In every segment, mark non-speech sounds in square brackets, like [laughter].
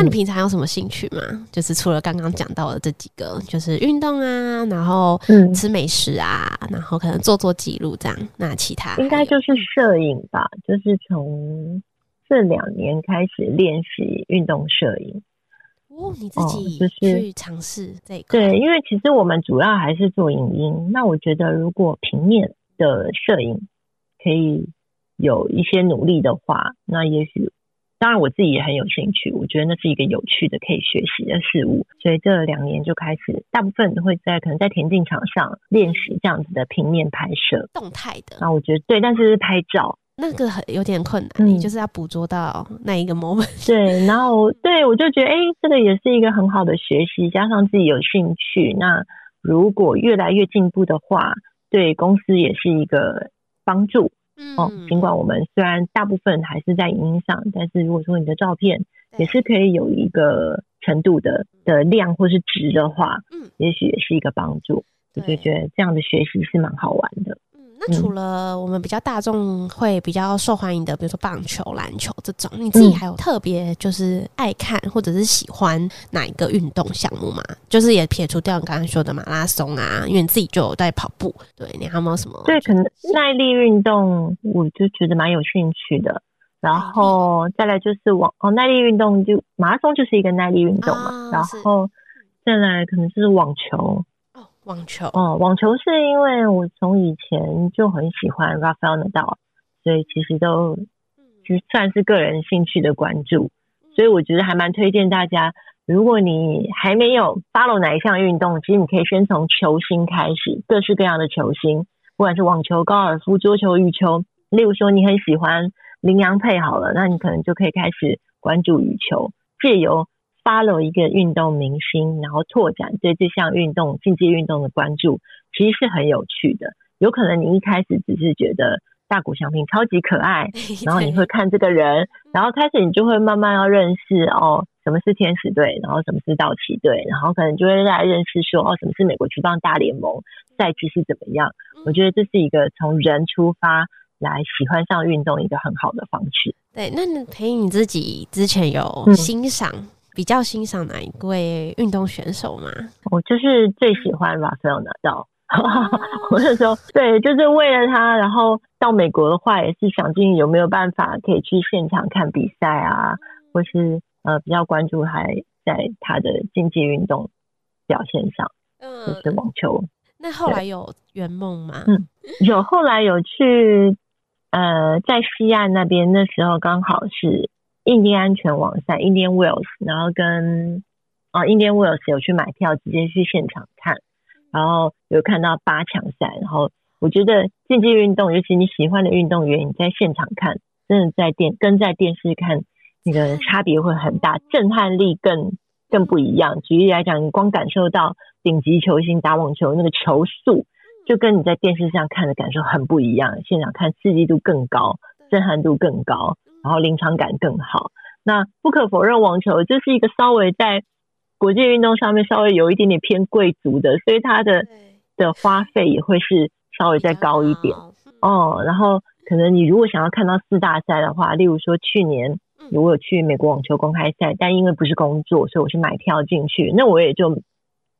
那你平常有什么兴趣吗？就是除了刚刚讲到的这几个，就是运动啊，然后吃美食啊，嗯、然后可能做做记录这样。那其他应该就是摄影吧？就是从这两年开始练习运动摄影。哦，你自己就是去尝试这个？对，因为其实我们主要还是做影音。那我觉得，如果平面的摄影可以有一些努力的话，那也许。当然，我自己也很有兴趣。我觉得那是一个有趣的、可以学习的事物。所以这两年就开始，大部分都会在可能在田径场上练习这样子的平面拍摄，动态的。那我觉得对，但是是拍照那个很有点困难，嗯、你就是要捕捉到那一个 moment。[laughs] 对，然后对我就觉得，哎，这个也是一个很好的学习，加上自己有兴趣。那如果越来越进步的话，对公司也是一个帮助。哦，尽管我们虽然大部分还是在影音上，但是如果说你的照片也是可以有一个程度的的量或是值的话，嗯，也许也是一个帮助。我就觉得这样的学习是蛮好玩的。那除了我们比较大众会比较受欢迎的，比如说棒球、篮球这种，你自己还有特别就是爱看或者是喜欢哪一个运动项目吗？就是也撇除掉你刚刚说的马拉松啊，因为你自己就有在跑步，对，你还有没有什么？对，可能耐力运动，我就觉得蛮有兴趣的。然后再来就是网哦，耐力运动就马拉松就是一个耐力运动嘛。啊、然后再来可能就是网球。网球。哦，网球是因为我从以前就很喜欢 Rafael Nadal，所以其实都就算是个人兴趣的关注，所以我觉得还蛮推荐大家，如果你还没有 follow 哪一项运动，其实你可以先从球星开始，各式各样的球星，不管是网球、高尔夫、桌球、羽球，例如说你很喜欢麟洋配好了，那你可能就可以开始关注羽球，借由 follow 一个运动明星，然后拓展对这项运动竞技运动的关注，其实是很有趣的。有可能你一开始只是觉得大谷翔平超级可爱，[laughs] 然后你会看这个人，然后开始你就会慢慢要认识哦，什么是天使队，然后什么是道奇队，然后可能就会来认识说哦，什么是美国职棒大联盟赛制是怎么样。我觉得这是一个从人出发来喜欢上运动一个很好的方式。对，那你培你自己之前有欣赏、嗯。比较欣赏哪一位运动选手吗？我就是最喜欢 Rafael Nadal。[laughs] 我那时候对，就是为了他，然后到美国的话，也是想尽有没有办法可以去现场看比赛啊，或是呃比较关注还在他的竞技运动表现上，嗯，就是网球。那后来有圆梦吗？嗯，有后来有去呃在西岸那边，那时候刚好是。印第安全网赛，Indian Wells，然后跟啊 Indian Wells 有去买票，直接去现场看，然后有看到八强赛，然后我觉得竞技运动，尤其你喜欢的运动员，你在现场看，真的在电跟在电视看那个差别会很大，震撼力更更不一样。举例来讲，你光感受到顶级球星打网球那个球速，就跟你在电视上看的感受很不一样，现场看刺激度更高，震撼度更高。然后临场感更好。那不可否认，网球就是一个稍微在国际运动上面稍微有一点点偏贵族的，所以它的的花费也会是稍微再高一点哦。然后可能你如果想要看到四大赛的话，例如说去年如果有去美国网球公开赛，但因为不是工作，所以我是买票进去，那我也就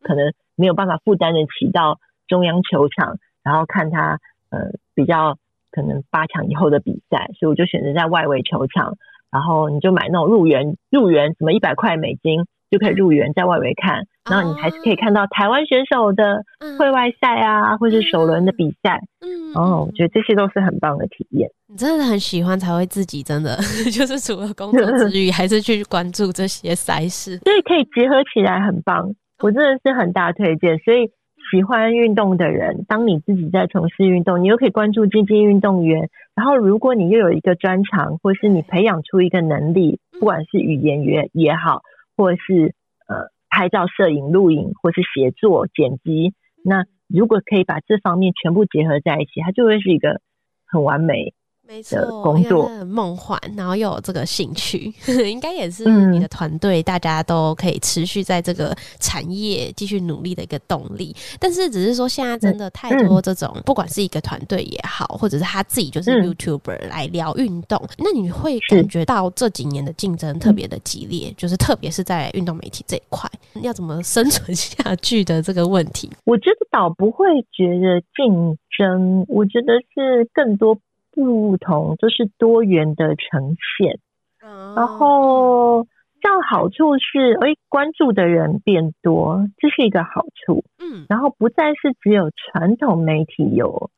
可能没有办法负担得起到中央球场，然后看他呃比较。可能八强以后的比赛，所以我就选择在外围球场，然后你就买那种入园，入园什么一百块美金就可以入园，在外围看，然后你还是可以看到台湾选手的会外赛啊，或是首轮的比赛。嗯，哦，我觉得这些都是很棒的体验。你真的很喜欢，才会自己真的 [laughs] 就是除了工作之余，还是去关注这些赛事，所以可以结合起来，很棒。我真的是很大推荐。所以喜欢运动的人，当你自己在从事运动，你又可以关注这些运动员。然后，如果你又有一个专长，或是你培养出一个能力，不管是语言也也好，或是呃拍照、摄影、录影，或是写作、剪辑，那如果可以把这方面全部结合在一起，它就会是一个很完美。没错，工作梦幻，然后又有这个兴趣，[laughs] 应该也是你的团队大家都可以持续在这个产业继续努力的一个动力。但是，只是说现在真的太多这种，不管是一个团队也好，或者是他自己就是 YouTuber 来聊运动，那你会感觉到这几年的竞争特别的激烈，就是特别是在运动媒体这一块，要怎么生存 [laughs] 下去的这个问题。我觉得倒不会觉得竞争，我觉得是更多。不同就是多元的呈现，然后这样好处是，哎，关注的人变多，这是一个好处。嗯，然后不再是只有传统媒体有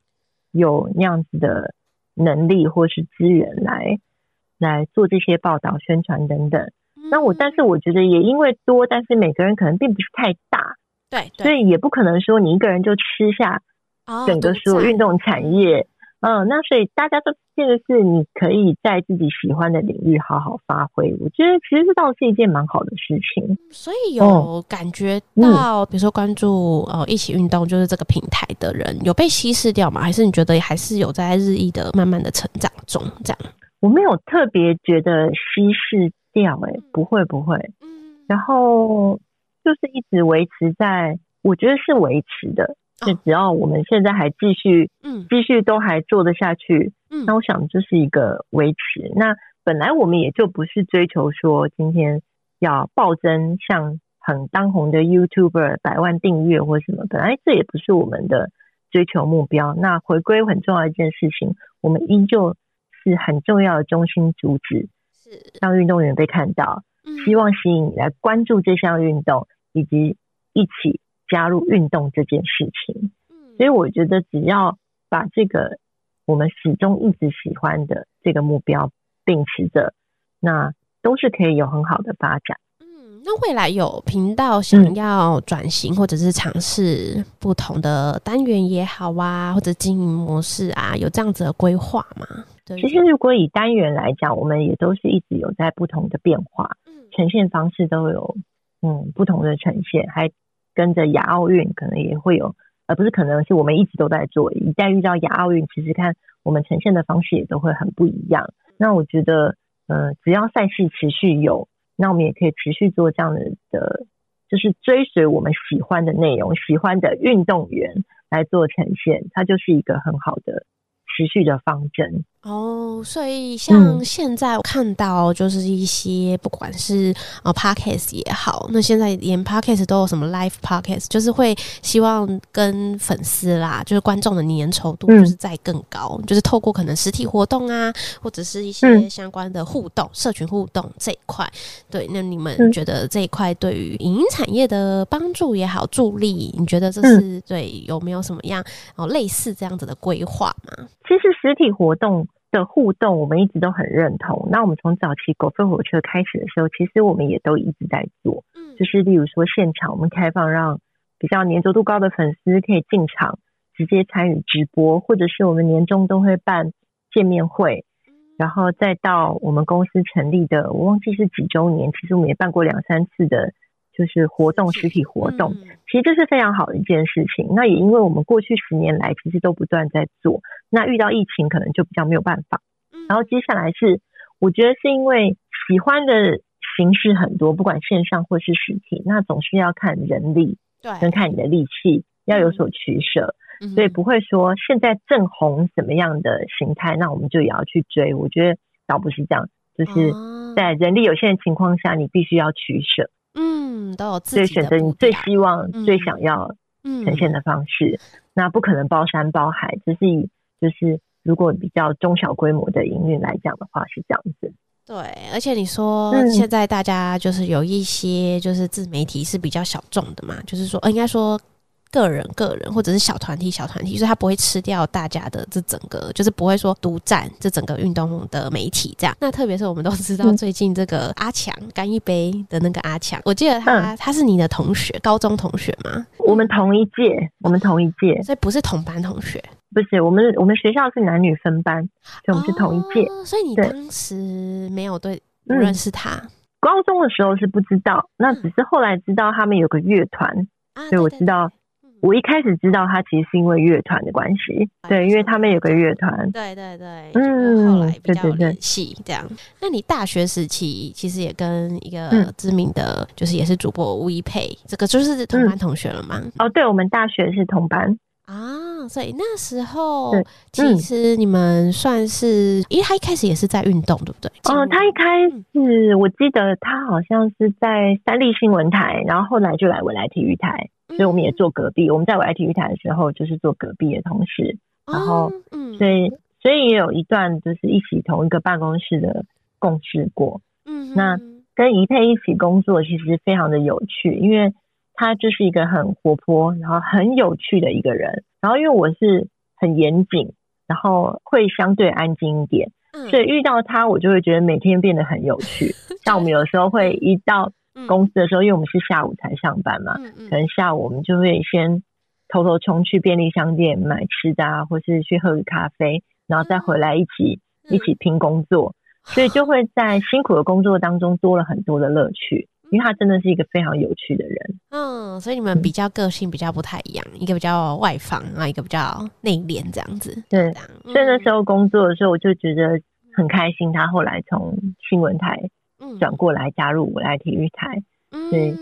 有那样子的能力或是资源来来做这些报道、宣传等等。那我但是我觉得也因为多，但是每个人可能并不是太大，对，所以也不可能说你一个人就吃下整个所有运动产业。嗯，那所以大家都现在是你可以在自己喜欢的领域好好发挥，我觉得其实这倒是一件蛮好的事情。所以有感觉到，比如说关注呃一起运动就是这个平台的人有被稀释掉吗？还是你觉得还是有在日益的慢慢的成长中？这样我没有特别觉得稀释掉，欸，诶，不会不会，嗯，然后就是一直维持在，我觉得是维持的。就只要我们现在还继续，嗯，继续都还做得下去，嗯，那我想这是一个维持。那本来我们也就不是追求说今天要暴增，像很当红的 YouTuber 百万订阅或什么，本来这也不是我们的追求目标。那回归很重要一件事情，我们依旧是很重要的中心主旨，是让运动员被看到，希望吸引你来关注这项运动，以及一起。加入运动这件事情，所以我觉得只要把这个我们始终一直喜欢的这个目标秉持着，那都是可以有很好的发展。嗯，那未来有频道想要转型或者是尝试不同的单元也好啊，或者经营模式啊，有这样子的规划吗？对，其实如果以单元来讲，我们也都是一直有在不同的变化，呈现方式都有嗯不同的呈现，还。跟着亚奥运可能也会有，而不是可能是我们一直都在做。一旦遇到亚奥运，其实看我们呈现的方式也都会很不一样。那我觉得，呃，只要赛事持续有，那我们也可以持续做这样的的，就是追随我们喜欢的内容、喜欢的运动员来做呈现，它就是一个很好的持续的方针。哦，所以像现在我看到就是一些不管是呃 podcast 也好，那现在连 podcast 都有什么 live podcast，就是会希望跟粉丝啦，就是观众的粘稠度就是再更高，嗯、就是透过可能实体活动啊，或者是一些相关的互动、嗯、社群互动这一块。对，那你们觉得这一块对于影音产业的帮助也好，助力，你觉得这是对有没有什么样哦类似这样子的规划吗？其实实体活动。的互动，我们一直都很认同。那我们从早期狗吠火车开始的时候，其实我们也都一直在做。嗯，就是例如说现场我们开放让比较粘着度高的粉丝可以进场直接参与直播，或者是我们年终都会办见面会，然后再到我们公司成立的，我忘记是几周年，其实我们也办过两三次的。就是活动，实体活动，其实这是非常好的一件事情。那也因为我们过去十年来其实都不断在做，那遇到疫情可能就比较没有办法。然后接下来是，我觉得是因为喜欢的形式很多，不管线上或是实体，那总是要看人力，对，跟看你的力气要有所取舍，所以不会说现在正红什么样的形态，那我们就也要去追。我觉得倒不是这样，就是在人力有限的情况下，你必须要取舍。嗯，都有自己选择你最希望、嗯、最想要呈现的方式。嗯、那不可能包山包海，只是以就是如果比较中小规模的营运来讲的话，是这样子。对，而且你说现在大家就是有一些就是自媒体是比较小众的嘛，就是说，呃，应该说。个人、个人，或者是小团体、小团体，所以他不会吃掉大家的这整个，就是不会说独占这整个运动的媒体这样。那特别是我们都知道最近这个阿强干一杯的那个阿强，我记得他、嗯、他是你的同学，高中同学吗？我们同一届，我们同一届，所以不是同班同学，不是我们我们学校是男女分班，所以我们是同一届、哦。所以你当时没有对不认识他、嗯？高中的时候是不知道，那只是后来知道他们有个乐团、嗯，所以我知道。我一开始知道他其实是因为乐团的关系，对，因为他们有个乐团，对对对，嗯，后来比较有联系这样。那你大学时期其实也跟一个知名的，就是也是主播吴一佩，这个就是同班同学了吗？哦，对，我们大学是同班啊，所以那时候其实你们算是，因为他一开始也是在运动，对不对？哦，他一开始我记得他好像是在三立新闻台，然后后来就来未来体育台。所以我们也坐隔壁，我们在我爱体育台的时候就是坐隔壁的同事，然后，嗯，所以所以也有一段就是一起同一个办公室的共事过，嗯，那跟怡佩一起工作其实非常的有趣，因为他就是一个很活泼，然后很有趣的一个人，然后因为我是很严谨，然后会相对安静一点，所以遇到他我就会觉得每天变得很有趣，[laughs] 像我们有时候会一到。公司的时候，因为我们是下午才上班嘛，嗯嗯，可能下午我们就会先偷偷冲去便利商店买吃的啊，或是去喝个咖啡，然后再回来一起、嗯、一起拼工作，所以就会在辛苦的工作当中多了很多的乐趣。因为他真的是一个非常有趣的人，嗯，所以你们比较个性比较不太一样，嗯、一个比较外放，然后一个比较内敛，这样子。对，所以那时候工作的时候，我就觉得很开心。他后来从新闻台。转过来加入我来体育台，嗯，对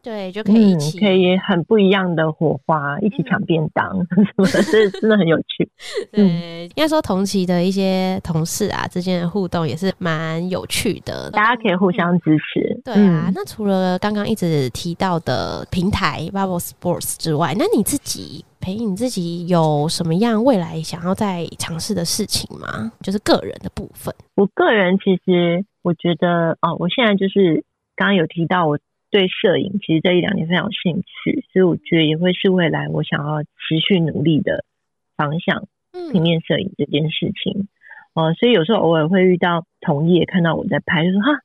对，就可以一起、嗯、可以很不一样的火花，一起抢便当 [laughs] 什么的，这真的很有趣。[laughs] 对，应该说同期的一些同事啊之间的互动也是蛮有趣的，大家可以互相支持。嗯、对啊，嗯、那除了刚刚一直提到的平台 Bubble Sports 之外，那你自己陪你自己有什么样未来想要再尝试的事情吗？就是个人的部分。我个人其实。我觉得哦，我现在就是刚刚有提到，我对摄影其实这一两年非常有兴趣，所以我觉得也会是未来我想要持续努力的方向。平面摄影这件事情，哦、呃，所以有时候偶尔会遇到同业看到我在拍，就说哈，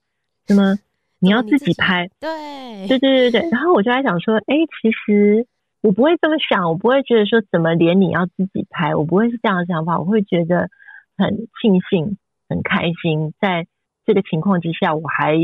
什 [laughs] 么你要自己拍？对，对对对对。[laughs] 然后我就在想说，哎，其实我不会这么想，我不会觉得说怎么连你要自己拍，我不会是这样的想法，我会觉得很庆幸、很开心在。这个情况之下，我还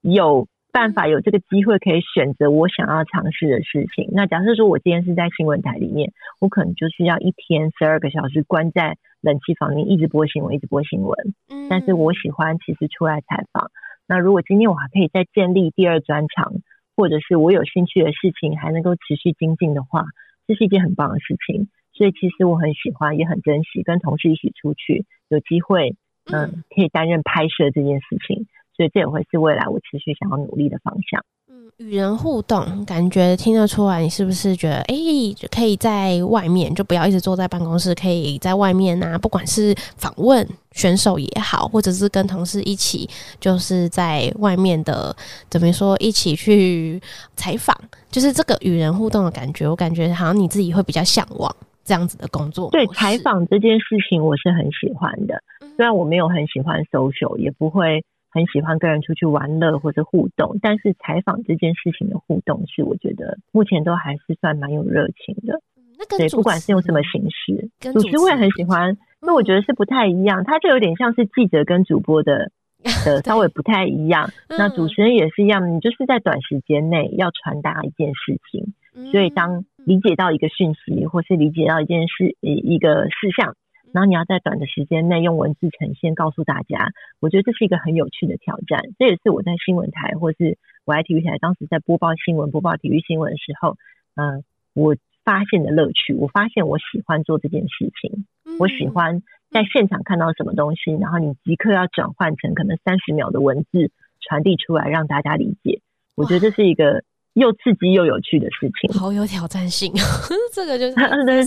有办法有这个机会可以选择我想要尝试的事情。那假设说我今天是在新闻台里面，我可能就是要一天十二个小时关在冷气房里面，一直播新闻，一直播新闻。嗯，但是我喜欢其实出来采访。那如果今天我还可以再建立第二专长，或者是我有兴趣的事情还能够持续精进的话，这是一件很棒的事情。所以其实我很喜欢，也很珍惜跟同事一起出去，有机会。嗯，可以担任拍摄这件事情，所以这也会是未来我持续想要努力的方向。嗯，与人互动，感觉听得出来，你是不是觉得，哎、欸，可以在外面，就不要一直坐在办公室，可以在外面啊，不管是访问选手也好，或者是跟同事一起，就是在外面的，怎么说，一起去采访，就是这个与人互动的感觉，我感觉好像你自己会比较向往。这样子的工作，对采访这件事情我是很喜欢的。虽然我没有很喜欢 social，也不会很喜欢跟人出去玩乐或者互动，但是采访这件事情的互动是我觉得目前都还是算蛮有热情的。那个对，不管是用什么形式，主持我也很喜欢，因为我觉得是不太一样，它就有点像是记者跟主播的 [laughs] 的稍微不太一样。那主持人也是一样，你就是在短时间内要传达一件事情。所以，当理解到一个讯息，或是理解到一件事、一一个事项，然后你要在短的时间内用文字呈现，告诉大家，我觉得这是一个很有趣的挑战。这也是我在新闻台，或是我爱体育台，当时在播报新闻、播报体育新闻的时候，嗯、呃，我发现的乐趣。我发现我喜欢做这件事情，我喜欢在现场看到什么东西，然后你即刻要转换成可能三十秒的文字传递出来，让大家理解。我觉得这是一个。又刺激又有趣的事情，好有挑战性。[laughs] 这个就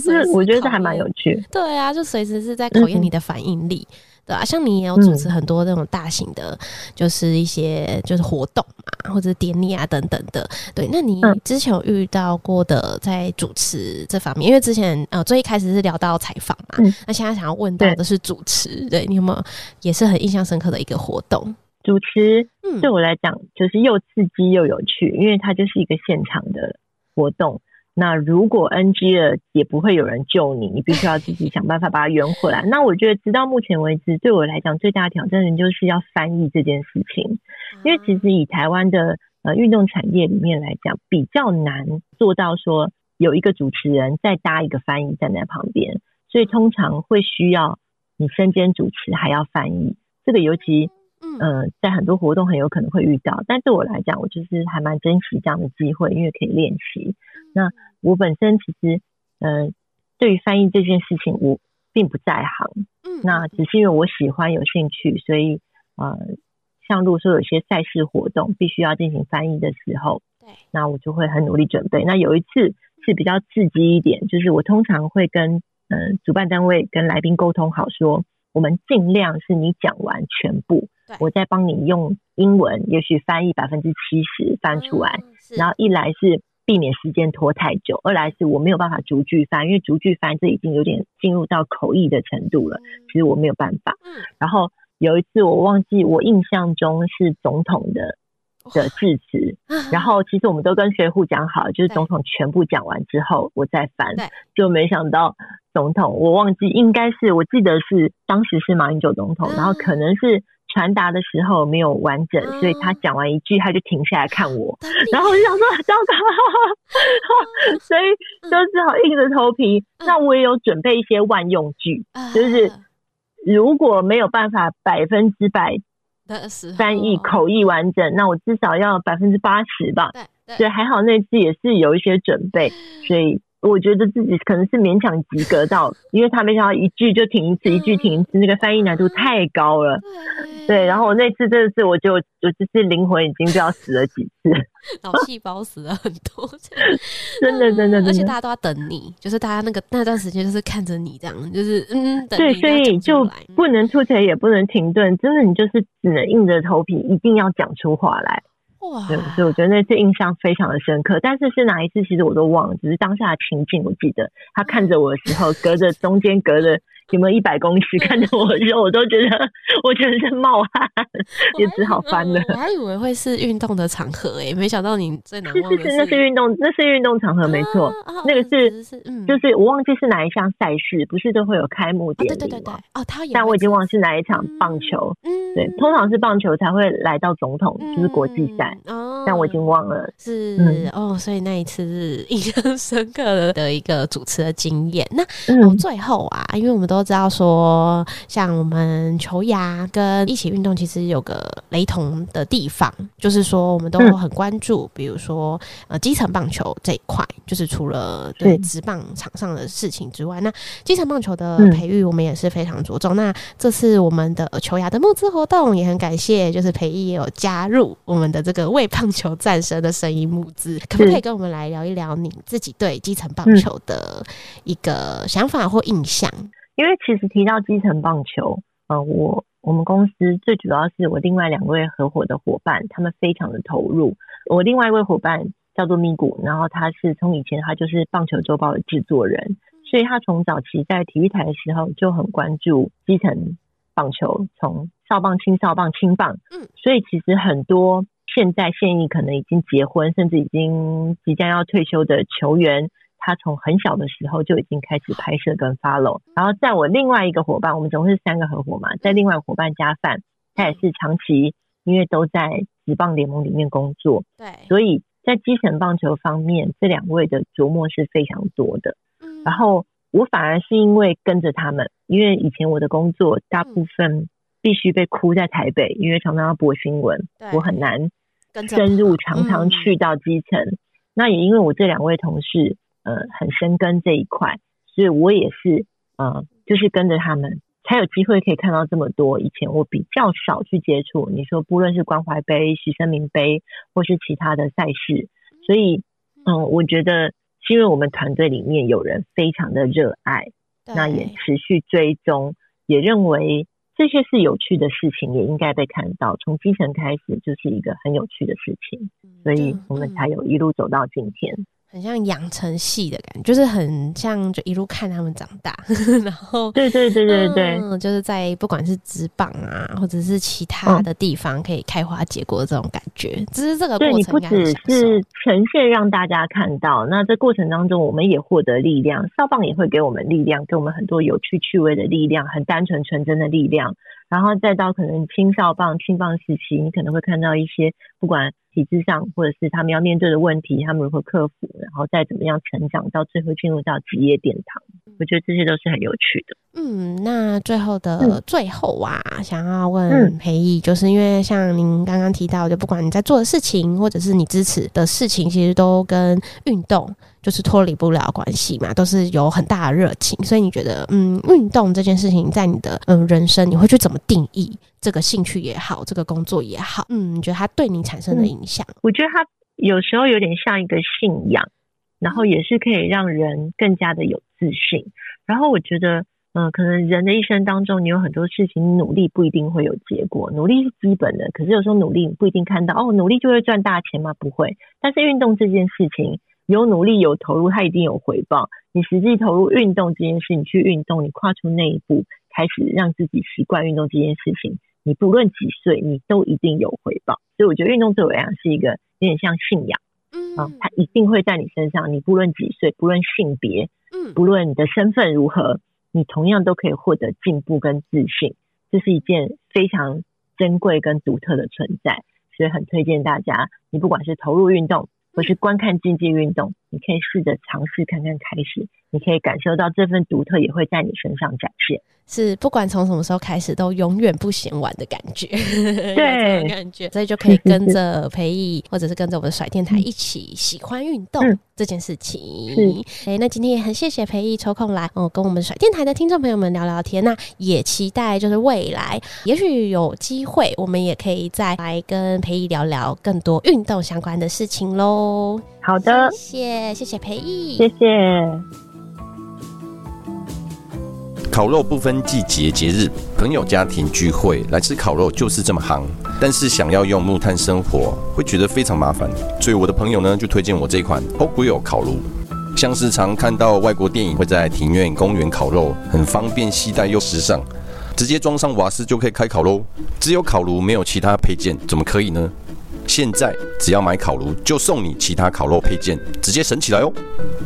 是，[laughs] 是，我觉得这还蛮有趣。对啊，就随时是在考验你的反应力。对啊，像你也有主持很多那种大型的，就是一些就是活动嘛，或者典礼啊等等的。对，那你之前有遇到过的在主持这方面？因为之前呃最一开始是聊到采访嘛，嗯，那现在想要问到的是主持，对，对你有没有也是很印象深刻的一个活动？主持对我来讲就是又刺激又有趣，因为它就是一个现场的活动。那如果 NG 了，也不会有人救你，你必须要自己想办法把它圆回来。那我觉得，直到目前为止，对我来讲最大的挑战就是要翻译这件事情。因为其实以台湾的呃运动产业里面来讲，比较难做到说有一个主持人再搭一个翻译站在旁边，所以通常会需要你身兼主持还要翻译。这个尤其呃在很多活动很有可能会遇到，但对我来讲，我就是还蛮珍惜这样的机会，因为可以练习。那我本身其实，呃，对于翻译这件事情，我并不在行。嗯，那只是因为我喜欢、有兴趣，所以呃，像如果说有些赛事活动必须要进行翻译的时候，对，那我就会很努力准备。那有一次是比较刺激一点，就是我通常会跟嗯、呃、主办单位跟来宾沟通好，说我们尽量是你讲完全部，我再帮你用英文，也许翻译百分之七十翻出来，嗯、然后一来是。避免时间拖太久，二来是我没有办法逐句翻，因为逐句翻这已经有点进入到口译的程度了，其实我没有办法。嗯。然后有一次我忘记，我印象中是总统的的致辞，然后其实我们都跟学护讲好，就是总统全部讲完之后我再翻，就没想到总统我忘记应该是我记得是当时是马英九总统，然后可能是。传达的时候没有完整，所以他讲完一句，他就停下来看我，然后我就想说糟糕，[laughs] 所以就只好硬着头皮。那我也有准备一些万用句，就是如果没有办法百分之百的翻译口译完整，那我至少要百分之八十吧。所以还好那次也是有一些准备，所以。我觉得自己可能是勉强及格到，因为他没想到一句就停一次，一句停一次，那个翻译难度太高了。对，然后我那次真的是，我就我就是灵魂已经不知道死了几次，[laughs] 脑细胞死了很多，[laughs] 真的真的，真的，而且大家都要等你，就是大家那个那段时间就是看着你这样，就是嗯，对，所以就不能吐槽，也不能停顿，真的你就是只能硬着头皮，一定要讲出话来。哇！对，所以我觉得那次印象非常的深刻，但是是哪一次其实我都忘了，只是当下的情景我记得，他看着我的时候，隔着中间隔着有没有一百公尺看着我的时候，我都觉得我全身冒汗，[laughs] 也只好翻了。我还以为会是运动的场合诶，没想到你最难忘的是，是是是，那是运动，那是运动场合没错，啊、那个是，就是我忘记是哪一项赛事，不是都会有开幕典礼吗？对对对哦，他但我已经忘了是哪一场棒球，嗯，对，通常是棒球才会来到总统，嗯、就是国际赛。哦，但我已经忘了，是、嗯、哦，所以那一次是印象深刻的一个主持的经验。那、嗯、最后啊，因为我们都知道说，像我们球牙跟一起运动其实有个雷同的地方，就是说我们都很关注，嗯、比如说呃基层棒球这一块，就是除了对职棒场上的事情之外，那基层棒球的培育我们也是非常着重。嗯、那这次我们的球牙的募资活动也很感谢，就是培艺也有加入我们的这个。为棒球战神的声音募资，可不可以跟我们来聊一聊你自己对基层棒球的一个想法或印象？因为其实提到基层棒球，呃，我我们公司最主要是我另外两位合伙的伙伴，他们非常的投入。我另外一位伙伴叫做咪咕，然后他是从以前他就是棒球周报的制作人，所以他从早期在体育台的时候就很关注基层棒球，从少棒、青少棒、青棒，嗯，所以其实很多。现在现役可能已经结婚，甚至已经即将要退休的球员，他从很小的时候就已经开始拍摄跟 follow。然后在我另外一个伙伴，我们总共是三个合伙嘛，在另外伙伴加范，他也是长期因为都在职棒联盟里面工作，对，所以在基层棒球方面，这两位的琢磨是非常多的。然后我反而是因为跟着他们，因为以前我的工作大部分必须被箍在台北，因为常常要播新闻，我很难。深入常常去到基层，嗯、那也因为我这两位同事呃很深耕这一块，所以我也是呃就是跟着他们才有机会可以看到这么多以前我比较少去接触。你说不论是关怀杯、徐生明杯，或是其他的赛事，所以嗯、呃，我觉得是因为我们团队里面有人非常的热爱，那也持续追踪，也认为这些是有趣的事情，也应该被看到。从基层开始就是一个很有趣的事情，所以我们才有一路走到今天。很像养成系的感觉，就是很像就一路看他们长大，[laughs] 然后对对对对对，嗯，就是在不管是职棒啊，或者是其他的地方可以开花结果的这种感觉，只是这个过程对，你不只是呈现让大家看到，那这过程当中我们也获得力量，少棒也会给我们力量，给我们很多有趣趣味的力量，很单纯纯真的力量。然后再到可能青少棒、青棒时期，你可能会看到一些不管体制上或者是他们要面对的问题，他们如何克服，然后再怎么样成长，到最后进入到职业殿堂。我觉得这些都是很有趣的。嗯，那最后的最后啊，嗯、想要问裴毅，就是因为像您刚刚提到，就不管你在做的事情，或者是你支持的事情，其实都跟运动。就是脱离不了关系嘛，都是有很大的热情，所以你觉得，嗯，运动这件事情在你的嗯人生，你会去怎么定义这个兴趣也好，这个工作也好，嗯，你觉得它对你产生的影响？我觉得它有时候有点像一个信仰，然后也是可以让人更加的有自信。然后我觉得，嗯、呃，可能人的一生当中，你有很多事情努力不一定会有结果，努力是基本的，可是有时候努力你不一定看到哦，努力就会赚大钱吗？不会。但是运动这件事情。有努力有投入，它一定有回报。你实际投入运动这件事，你去运动，你跨出那一步，开始让自己习惯运动这件事情，你不论几岁，你都一定有回报。所以我觉得运动对我来讲是一个有点像信仰，嗯，啊，它一定会在你身上。你不论几岁，不论性别，嗯，不论你的身份如何，你同样都可以获得进步跟自信。这是一件非常珍贵跟独特的存在，所以很推荐大家，你不管是投入运动，或是观看竞技运动，你可以试着尝试看看开始，你可以感受到这份独特也会在你身上展现。是，不管从什么时候开始，都永远不嫌晚的感觉。[laughs] 对，感觉，所以就可以跟着培艺，或者是跟着我们的甩电台一起喜欢运动这件事情。哎、欸，那今天也很谢谢培艺抽空来，哦，跟我们甩电台的听众朋友们聊聊天。那也期待就是未来，也许有机会，我们也可以再来跟培艺聊聊更多运动相关的事情喽。好的，谢谢，谢谢培毅，谢谢。烤肉不分季节节日，朋友家庭聚会来吃烤肉就是这么夯。但是想要用木炭生火，会觉得非常麻烦。所以我的朋友呢，就推荐我这款 Hot Grill 烤炉。像是常看到外国电影会在庭院、公园烤肉，很方便携带又时尚，直接装上瓦斯就可以开烤喽。只有烤炉没有其他配件，怎么可以呢？现在只要买烤炉，就送你其他烤肉配件，直接省起来哦！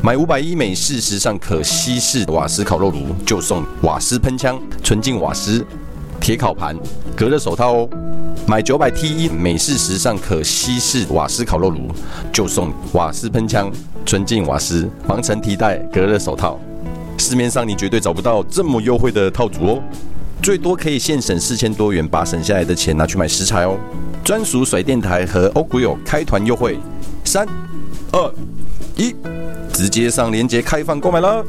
买五百一美式时尚可吸式瓦斯烤肉炉，就送瓦斯喷枪、纯净瓦斯、铁烤盘、隔热手套哦！买九百 T 一美式时尚可吸式瓦斯烤肉炉，就送瓦斯喷枪、纯净瓦斯、防尘提袋、隔热手套。市面上你绝对找不到这么优惠的套组哦！最多可以现省四千多元，把省下来的钱拿去买食材哦。专属甩电台和 Hot Grill 开团优惠，三、二、一，直接上链接开放购买了。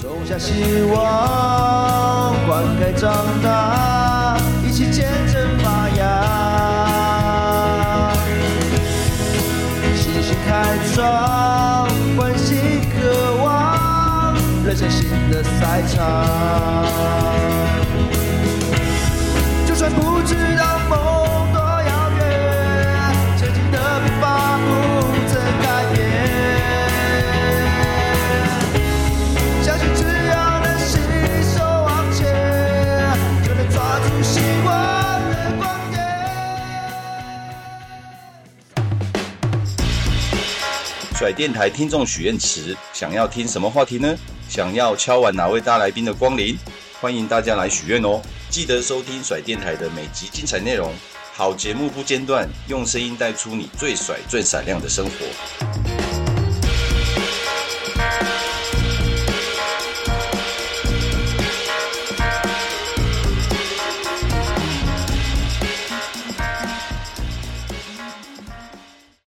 种下希望，灌溉长大，一起见证发芽。信心开创，望，人生新的赛场。不知道梦多遥远，前进的步伐不曾改变。相信只要能携手往前，就能抓住希望的光点。甩电台听众许愿池，想要听什么话题呢？想要敲完哪位大来宾的光临？欢迎大家来许愿哦！记得收听甩电台的每集精彩内容，好节目不间断，用声音带出你最甩最闪亮的生活。